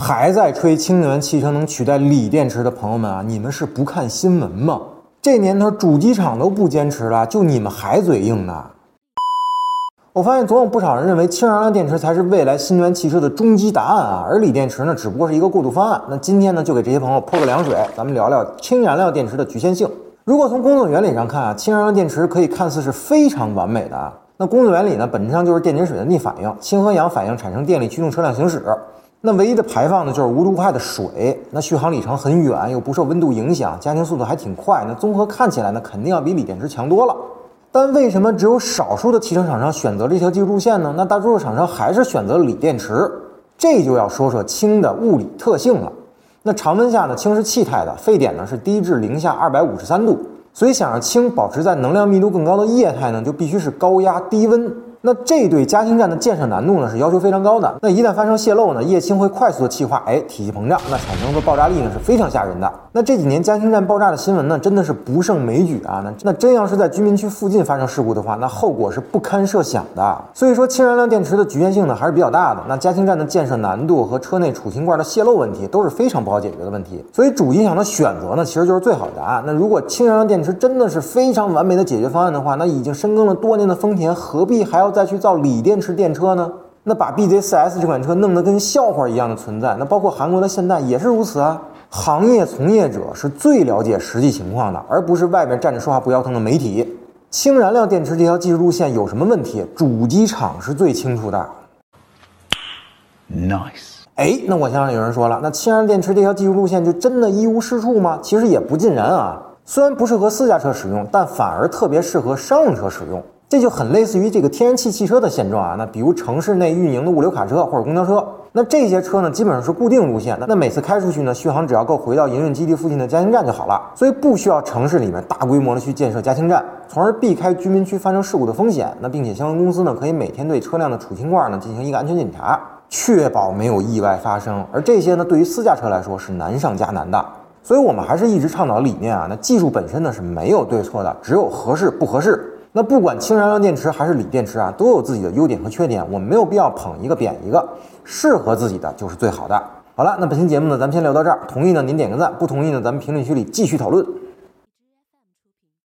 还在吹氢能源汽车能取代锂电池的朋友们啊，你们是不看新闻吗？这年头主机厂都不坚持了，就你们还嘴硬呢？我发现总有不少人认为氢燃料电池才是未来新能源汽车的终极答案啊，而锂电池呢只不过是一个过渡方案。那今天呢就给这些朋友泼个凉水，咱们聊聊氢燃料电池的局限性。如果从工作原理上看啊，氢燃料电池可以看似是非常完美的啊。那工作原理呢，本质上就是电解水的逆反应，氢和氧反应产生电力驱动车辆行驶。那唯一的排放呢，就是无毒化的水。那续航里程很远，又不受温度影响，加氢速度还挺快。那综合看起来呢，肯定要比锂电池强多了。但为什么只有少数的汽车厂商选择这条技术路线呢？那大多数厂商还是选择了锂电池。这就要说说氢的物理特性了。那常温下呢，氢是气态的，沸点呢是低至零下二百五十三度。所以想让氢保持在能量密度更高的液态呢，就必须是高压低温。那这对加氢站的建设难度呢是要求非常高的。那一旦发生泄漏呢，液氢会快速的气化，哎，体积膨胀，那产生的爆炸力呢是非常吓人的。那这几年加氢站爆炸的新闻呢，真的是不胜枚举啊。那那真要是在居民区附近发生事故的话，那后果是不堪设想的。所以说，氢燃料电池的局限性呢还是比较大的。那加氢站的建设难度和车内储氢罐的泄漏问题都是非常不好解决的问题。所以主音响的选择呢，其实就是最好的答案。那如果氢燃料电池真的是非常完美的解决方案的话，那已经深耕了多年的丰田何必还要再去造锂？电池电车呢？那把 BZ4S 这款车弄得跟笑话一样的存在，那包括韩国的现代也是如此啊。行业从业者是最了解实际情况的，而不是外面站着说话不腰疼的媒体。氢燃料电池这条技术路线有什么问题？主机厂是最清楚的。Nice。哎，那我想想有人说了，那氢燃料电池这条技术路线就真的一无是处吗？其实也不尽然啊。虽然不适合私家车使用，但反而特别适合商用车使用。这就很类似于这个天然气汽车的现状啊。那比如城市内运营的物流卡车或者公交车，那这些车呢基本上是固定路线的。那每次开出去呢，续航只要够回到营运基地附近的加氢站就好了。所以不需要城市里面大规模的去建设加氢站，从而避开居民区发生事故的风险。那并且相关公司呢可以每天对车辆的储氢罐呢进行一个安全检查，确保没有意外发生。而这些呢对于私家车来说是难上加难的。所以我们还是一直倡导理念啊。那技术本身呢是没有对错的，只有合适不合适。那不管氢燃料电池还是锂电池啊，都有自己的优点和缺点，我们没有必要捧一个贬一个，适合自己的就是最好的。好了，那本期节目呢，咱们先聊到这儿。同意呢，您点个赞；不同意呢，咱们评论区里继续讨论。